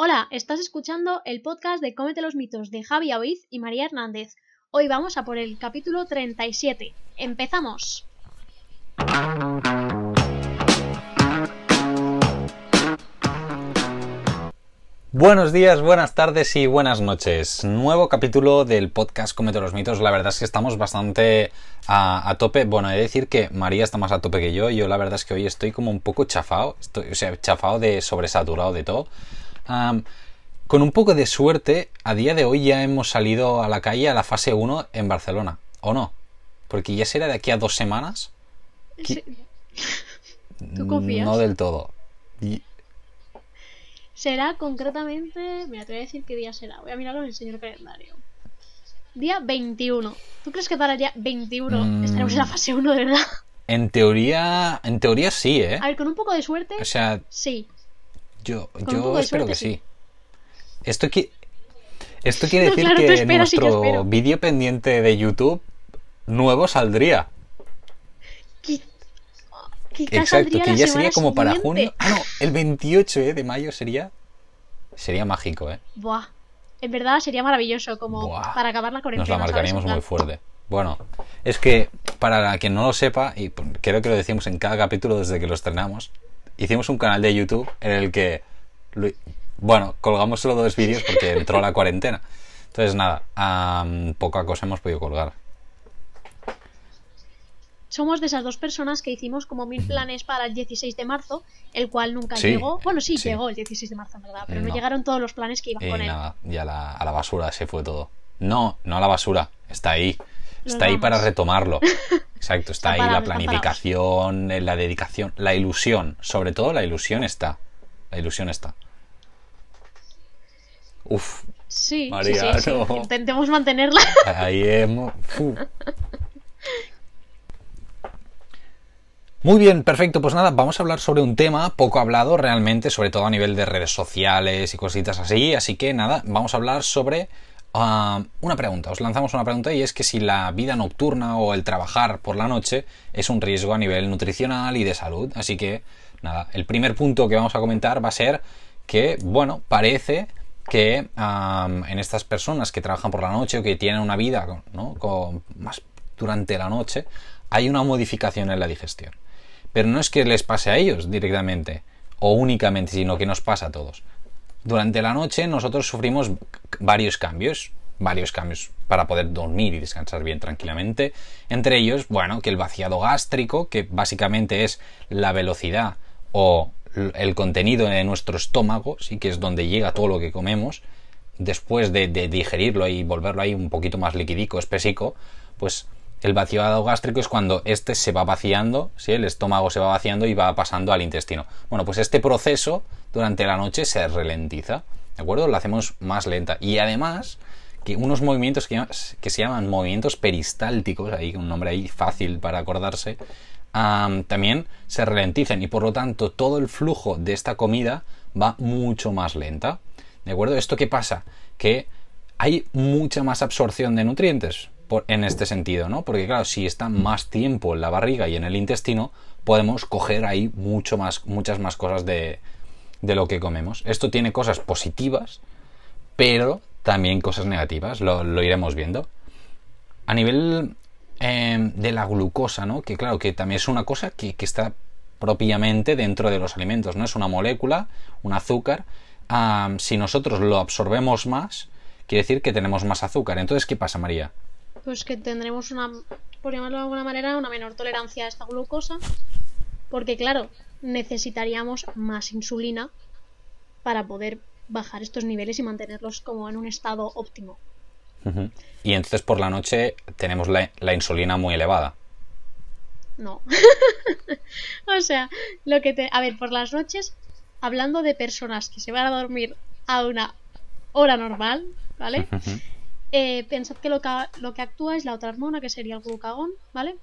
Hola, estás escuchando el podcast de Cómete los mitos de Javi Oiz y María Hernández. Hoy vamos a por el capítulo 37. ¡Empezamos! Buenos días, buenas tardes y buenas noches. Nuevo capítulo del podcast Comete los mitos. La verdad es que estamos bastante a, tope. Bueno, he de decir que María está más a tope que yo. Yo la verdad es que hoy estoy como un poco chafado. Estoy, o sea, chafado de sobresaturado de todo con un poco de suerte, a día de hoy ya hemos salido a la calle a la fase 1 en Barcelona, ¿o no? Porque ya será de aquí a dos semanas. ¿Tú confías? No del todo. Será concretamente. Mira, te voy a decir qué día será. Voy a mirarlo en el señor calendario. Día 21. ¿Tú crees que para el día 21 mm. estaremos en la fase 1 de verdad? En teoría. En teoría sí, ¿eh? A ver, con un poco de suerte. O sea. Sí. Yo, yo espero que sí. Esto, esto quiere decir que nuestro vídeo pendiente de YouTube nuevo saldría. Exacto, que ya sería como para junio. Ah, no, el 28 ¿eh? de mayo sería. Sería mágico, ¿eh? Buah. En verdad sería maravilloso, como para acabar la cuarentena. Nos la marcaríamos muy fuerte. Bueno, es que para quien no lo sepa, y creo que lo decimos en cada capítulo desde que lo estrenamos, hicimos un canal de YouTube en el que, bueno, colgamos solo dos vídeos porque entró la cuarentena. Entonces, nada, poca cosa hemos podido colgar. Somos de esas dos personas que hicimos como mil planes para el 16 de marzo, el cual nunca llegó. Bueno, sí, llegó el 16 de marzo, en verdad, pero no, llegaron todos los planes que iban con él. Nada, ya a la basura se fue todo. No, no a la basura, está ahí. Está ahí para retomarlo. Exacto, está, ahí la planificación, la dedicación, la ilusión. Sobre todo la ilusión está. La ilusión está. Uf. Sí, María, sí, intentemos mantenerla. Ahí hemos. Muy bien, perfecto. Pues nada, vamos a hablar sobre un tema poco hablado realmente, sobre todo a nivel de redes sociales y cositas así. Así que nada, vamos a hablar sobre Ah, una pregunta, os lanzamos una pregunta y es que si la vida nocturna o el trabajar por la noche es un riesgo a nivel nutricional y de salud. Así que, nada, el primer punto que vamos a comentar va a ser que, bueno, parece que en estas personas que trabajan por la noche o que tienen una vida con, más durante la noche, hay una modificación en la digestión. Pero no es que les pase a ellos directamente o únicamente, sino que nos pasa a todos. Durante la noche nosotros sufrimos varios cambios, varios cambios para poder dormir y descansar bien tranquilamente. Entre ellos, bueno, que el vaciado gástrico, que básicamente es la velocidad o el contenido de nuestro estómago, sí que es donde llega todo lo que comemos, después de, digerirlo y volverlo ahí un poquito más liquidico, espesico, pues el vaciado gástrico es cuando este se va vaciando, ¿sí? el estómago se va vaciando y va pasando al intestino. Bueno, pues este proceso durante la noche se ralentiza, ¿de acuerdo? Lo hacemos más lenta. Y además, que unos movimientos que, se llaman movimientos peristálticos, ahí un nombre ahí fácil para acordarse, también se ralentizan y por lo tanto todo el flujo de esta comida va mucho más lenta. ¿De acuerdo? ¿Esto qué pasa? Que hay mucha más absorción de nutrientes en este sentido, ¿no? Porque claro, si está más tiempo en la barriga y en el intestino, podemos coger ahí mucho más, muchas más cosas de, de lo que comemos. Esto tiene cosas positivas, pero también cosas negativas, lo, iremos viendo. A nivel em, de la glucosa, ¿no? Que claro, que también es una cosa que, está propiamente dentro de los alimentos, ¿no? Es una molécula, un azúcar. si nosotros lo absorbemos más, quiere decir que tenemos más azúcar. Entonces, ¿qué pasa, María? Pues que tendremos una, por llamarlo de alguna manera, una menor tolerancia a esta glucosa. Porque claro, necesitaríamos más insulina para poder bajar estos niveles y mantenerlos como en un estado óptimo. Y entonces por la noche tenemos la, insulina muy elevada. No. o sea, lo que te... A ver, por las noches, hablando de personas que se van a dormir a una hora normal, ¿vale? Eh, pensad que lo, que lo que actúa es la otra hormona, que sería el glucagón, ¿vale?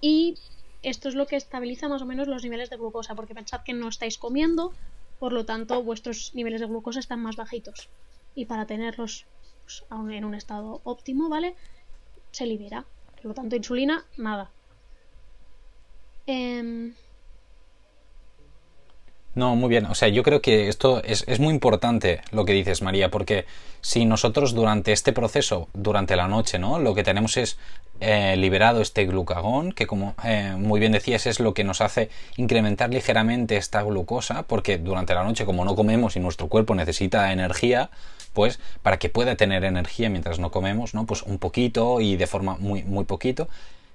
Y esto es lo que estabiliza más o menos los niveles de glucosa, porque pensad que no estáis comiendo, por lo tanto vuestros niveles de glucosa están más bajitos. Y para tenerlos pues, en un estado óptimo, ¿vale? Se libera. Por lo tanto, insulina, nada. Em, No, muy bien. O sea, yo creo que esto es, es, muy importante lo que dices, María, porque si nosotros durante este proceso, durante la noche, ¿no? Lo que tenemos es eh, liberado este glucagón, que como eh, muy bien decías, es lo que nos hace incrementar ligeramente esta glucosa, porque durante la noche, como no comemos y nuestro cuerpo necesita energía, pues para que pueda tener energía mientras no comemos, ¿no? Pues un poquito y de forma muy, muy poquito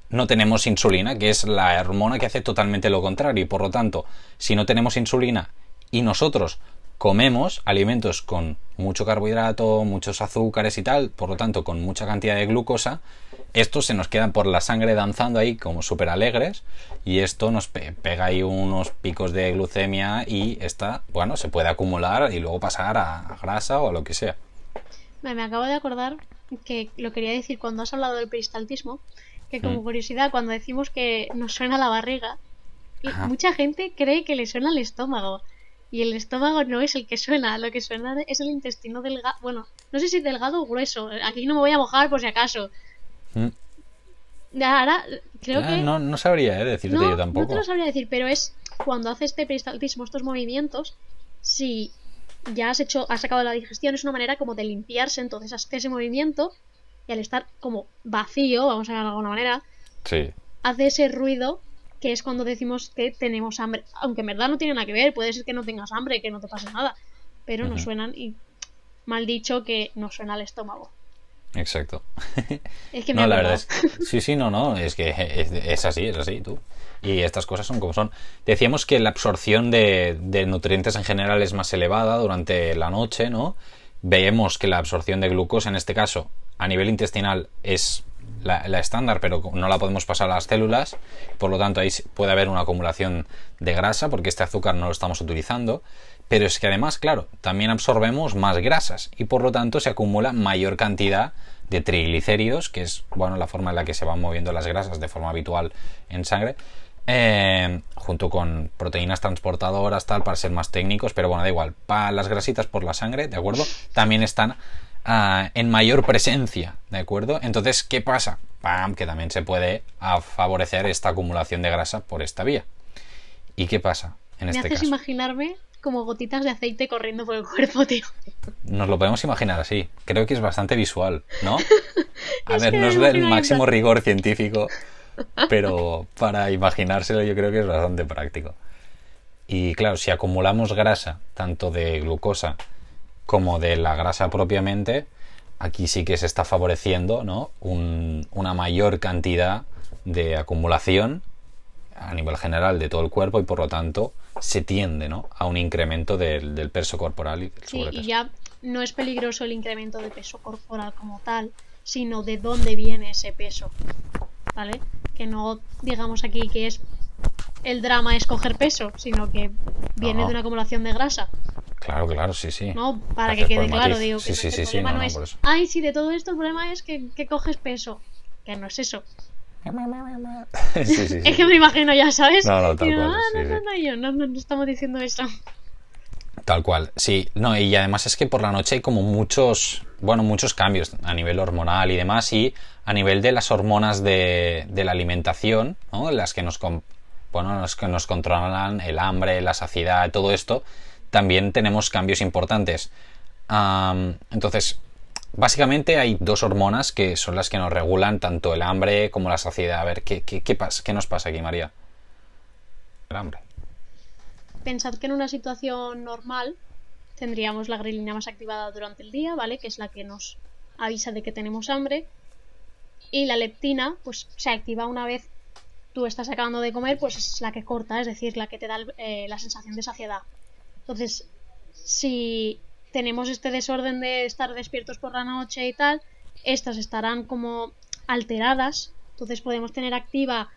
no tenemos insulina, que es la hormona que hace totalmente lo contrario. Y por lo tanto, si no tenemos insulina y nosotros comemos alimentos con mucho carbohidrato, muchos azúcares y tal, por lo tanto con mucha cantidad de glucosa, estos se nos quedan por la sangre danzando ahí como súper alegres y esto nos pega ahí unos picos de glucemia y esta, bueno, se puede acumular y luego pasar a grasa o a lo que sea. Me acabo de acordar que lo quería decir cuando has hablado del peristaltismo, que como curiosidad, cuando decimos que nos suena la barriga, mucha gente cree que le suena el estómago. Y el estómago no es el que suena, lo que suena es el intestino delgado. Bueno, no sé si delgado o grueso. Aquí no me voy a mojar por si acaso. Mm. Ahora, creo que. No, no sabría eh, decirte yo tampoco. No te lo sabría decir, pero es cuando haces este peristaltismo, estos movimientos, si ya has hecho, has sacado la digestión, es una manera como de limpiarse, entonces haces ese movimiento y al estar como vacío, vamos a ver de alguna manera, hace ese ruido que es cuando decimos que tenemos hambre. Aunque en verdad no tiene nada que ver, puede ser que no tengas hambre, que no te pase nada, pero nos suenan y mal dicho que nos suena el estómago. Exacto. Es que me no, la verdad es, sí, sí, no, no, es que es, así, es así, tú. Y estas cosas son como son. Decíamos que la absorción de, de nutrientes en general es más elevada durante la noche, ¿no? Vemos que la absorción de glucosa en este caso a nivel intestinal es la, estándar, pero no la podemos pasar a las células, por lo tanto ahí puede haber una acumulación de grasa porque este azúcar no lo estamos utilizando, pero es que además, claro, también absorbemos más grasas y por lo tanto se acumula mayor cantidad de triglicéridos, que es bueno la forma en la que se van moviendo las grasas de forma habitual en sangre, eh, junto con proteínas transportadoras, tal, para ser más técnicos, pero bueno, da igual, para las grasitas por la sangre, ¿de acuerdo? También están en mayor presencia, ¿de acuerdo? Entonces, ¿qué pasa? ¡Pam! Que también se puede favorecer esta acumulación de grasa por esta vía. ¿Y qué pasa en Me este haces imaginarme como gotitas de aceite corriendo por el cuerpo, tío. Nos lo podemos imaginar así. Creo que es bastante visual, ¿no? A ver, no es del máximo rigor científico, pero para imaginárselo yo creo que es bastante práctico. Y claro, si acumulamos grasa, tanto de glucosa como de la grasa propiamente, aquí sí que se está favoreciendo ¿no? una mayor cantidad de acumulación a nivel general de todo el cuerpo y por lo tanto se tiende ¿no? a un incremento del, peso corporal y Sí, y ya no es peligroso el incremento de peso corporal como tal, sino de dónde viene ese peso. ¿Vale? Que no digamos aquí que es el drama es coger peso, sino que viene de una acumulación de grasa. Claro, claro, sí, sí. No, para que quede claro, digo que el problema no, es, ay, sí, de todo esto el problema es que, coges peso. Que no es eso. es que me imagino ya, ¿sabes? No, no, tal cual. Ah, no, no, no, no estamos diciendo eso. Tal cual, sí. No, y además es que por la noche hay como muchos, bueno, muchos cambios a nivel hormonal y demás, y a nivel de las hormonas de, de la alimentación, ¿no? Las que nos, bueno, las que nos controlan el hambre, la saciedad, todo esto, también tenemos cambios importantes. entonces, básicamente hay dos hormonas que son las que nos regulan tanto el hambre como la saciedad. A ver, ¿qué, qué, pasa? ¿qué nos pasa aquí, María? El hambre. Pensad que en una situación normal tendríamos la grelina más activada durante el día, ¿vale? Que es la que nos avisa de que tenemos hambre. Y la leptina, pues se activa una vez tú estás acabando de comer, pues es la que corta, es decir, la que te da eh, la sensación de saciedad. Entonces, si tenemos este desorden de estar despiertos por la noche y tal, estas estarán como alteradas. Entonces podemos tener activa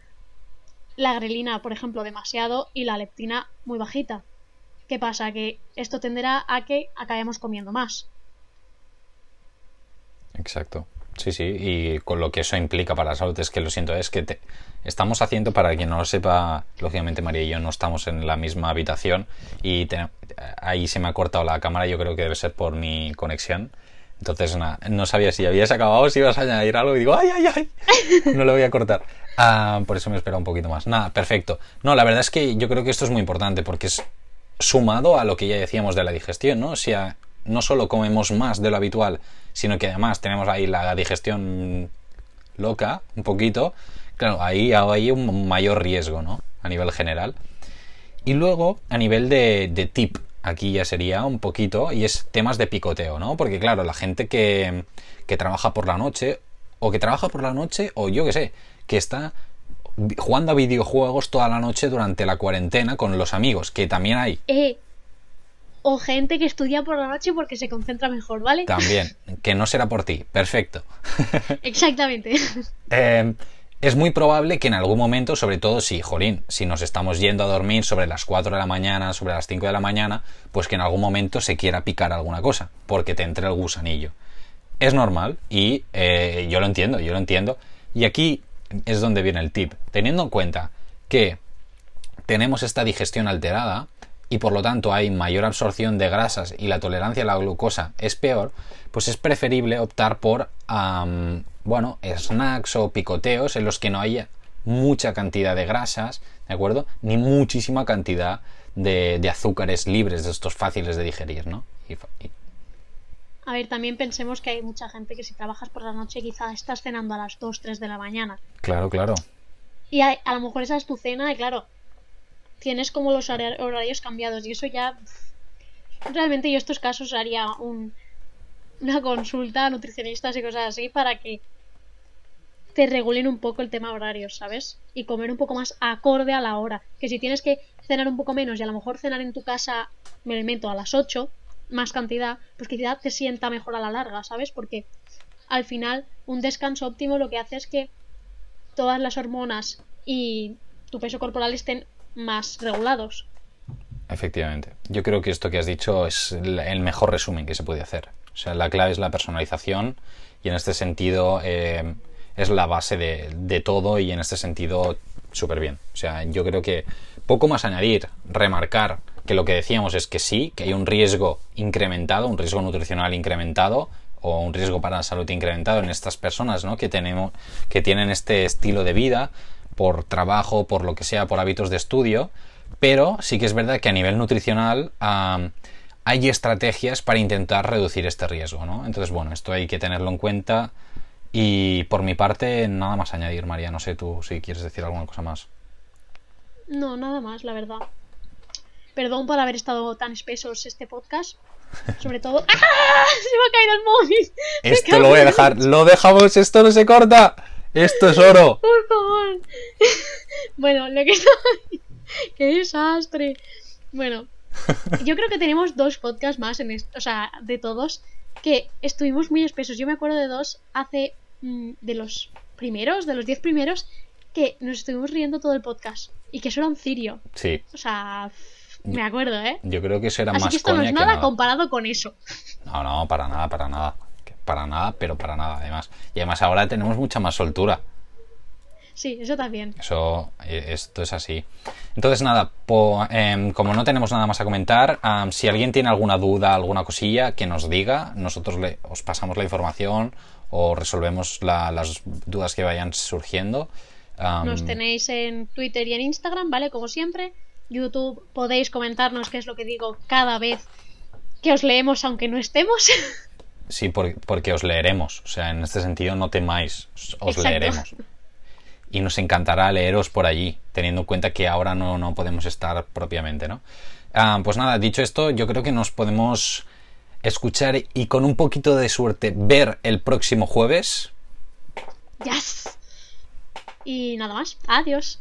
la grelina, por ejemplo, demasiado y la leptina muy bajita. ¿Qué pasa? Que esto tenderá a que acabemos comiendo más. Exacto. Sí, sí, y con lo que eso implica para la salud es que lo siento, es que te, estamos haciendo, para quien no lo sepa, lógicamente María y yo no estamos en la misma habitación y ahí se me ha cortado la cámara, yo creo que debe ser por mi conexión. Entonces no sabía si habías acabado, si ibas a añadir algo y digo, ay, ay, ay, no lo voy a cortar. Ah, por eso me espera un poquito más. Nada, perfecto. No, la verdad es que yo creo que esto es muy importante porque es sumado a lo que ya decíamos de la digestión, ¿no? O sea, no solo comemos más de lo habitual, sino que además tenemos ahí la digestión loca, un poquito, claro, ahí hay un mayor riesgo, ¿no? A nivel general. Y luego, a nivel de, de tip, aquí ya sería un poquito, y es temas de picoteo, ¿no? Porque claro, la gente que, que trabaja por la noche, o que trabaja por la noche, o yo que sé, que está jugando a videojuegos toda la noche durante la cuarentena con los amigos, que también hay. Eh, o gente que estudia por la noche porque se concentra mejor, ¿vale? También, que no será por ti, perfecto. Exactamente. Eh, es muy probable que en algún momento, sobre todo si, jolín, si nos estamos yendo a dormir sobre las 4 de la mañana, sobre las 5 de la mañana, pues que en algún momento se quiera picar alguna cosa, porque te entre el gusanillo. Es normal y eh, yo lo entiendo, yo lo entiendo. Y aquí es donde viene el tip. Teniendo en cuenta que tenemos esta digestión alterada y por lo tanto hay mayor absorción de grasas y la tolerancia a la glucosa es peor, pues es preferible optar por bueno, snacks o picoteos en los que no haya mucha cantidad de grasas, ¿de acuerdo? Ni muchísima cantidad de, azúcares libres de estos fáciles de digerir, ¿no? A ver, también pensemos que hay mucha gente que si trabajas por la noche quizá estás cenando a las 2, 3 de la mañana. Claro, claro. Y a, lo mejor esa es tu cena y claro, tienes como los horarios cambiados y eso ya... Realmente yo estos casos haría un, una consulta a nutricionistas y cosas así para que te regulen un poco el tema horario, ¿sabes? Y comer un poco más acorde a la hora. Que si tienes que cenar un poco menos y a lo mejor cenar en tu casa, me lo a las 8, más cantidad, pues quizá te sienta mejor a la larga, ¿sabes? Porque al final un descanso óptimo lo que hace es que todas las hormonas y tu peso corporal estén más regulados. Efectivamente. Yo creo que esto que has dicho es el mejor resumen que se puede hacer. O sea, la clave es la personalización y en este sentido eh, es la base de, de, todo y en este sentido súper bien. O sea, yo creo que poco más añadir, remarcar que lo que decíamos es que sí, que hay un riesgo incrementado, un riesgo nutricional incrementado o un riesgo para la salud incrementado en estas personas ¿no? que, tenemos, que tienen este estilo de vida por trabajo, por lo que sea, por hábitos de estudio, pero sí que es verdad que a nivel nutricional hay estrategias para intentar reducir este riesgo. ¿no? Entonces, bueno, esto hay que tenerlo en cuenta y por mi parte nada más añadir, María, no sé tú si quieres decir alguna cosa más. No, nada más, la verdad. Perdón por haber estado tan espesos este podcast. Sobre todo. ¡Ah! Se me ha caído el móvil. Esto lo voy a dejar. Lo dejamos, esto no se corta. Esto es oro. Por favor. Bueno, lo que está. ¡Qué desastre! Bueno, yo creo que tenemos dos podcasts más en esto. O sea, de todos. Que estuvimos muy espesos. Yo me acuerdo de dos hace. Mm, de los primeros, de los diez primeros. Que nos estuvimos riendo todo el podcast. Y que eso era un cirio. Sí. O sea. Me acuerdo, ¿eh? Yo creo que eso era Así más que esto no es nada, comparado con eso. No, no, para nada, para nada. Para nada, pero para nada, además. Y además ahora tenemos mucha más soltura. Sí, eso también. Eso, eh, esto es así. Entonces, nada, em, como no tenemos nada más a comentar, si alguien tiene alguna duda, alguna cosilla, que nos diga. Nosotros le, os pasamos la información o resolvemos las dudas que vayan surgiendo. nos tenéis en Twitter y en Instagram, ¿vale? Como siempre. YouTube podéis comentarnos qué es lo que digo cada vez que os leemos aunque no estemos. Sí, porque os leeremos. O sea, en este sentido no temáis, os leeremos. Y nos encantará leeros por allí, teniendo en cuenta que ahora no, no podemos estar propiamente, ¿no? Ah, pues nada, dicho esto, yo creo que nos podemos escuchar y con un poquito de suerte ver el próximo jueves. Yes. Y nada más. Adiós.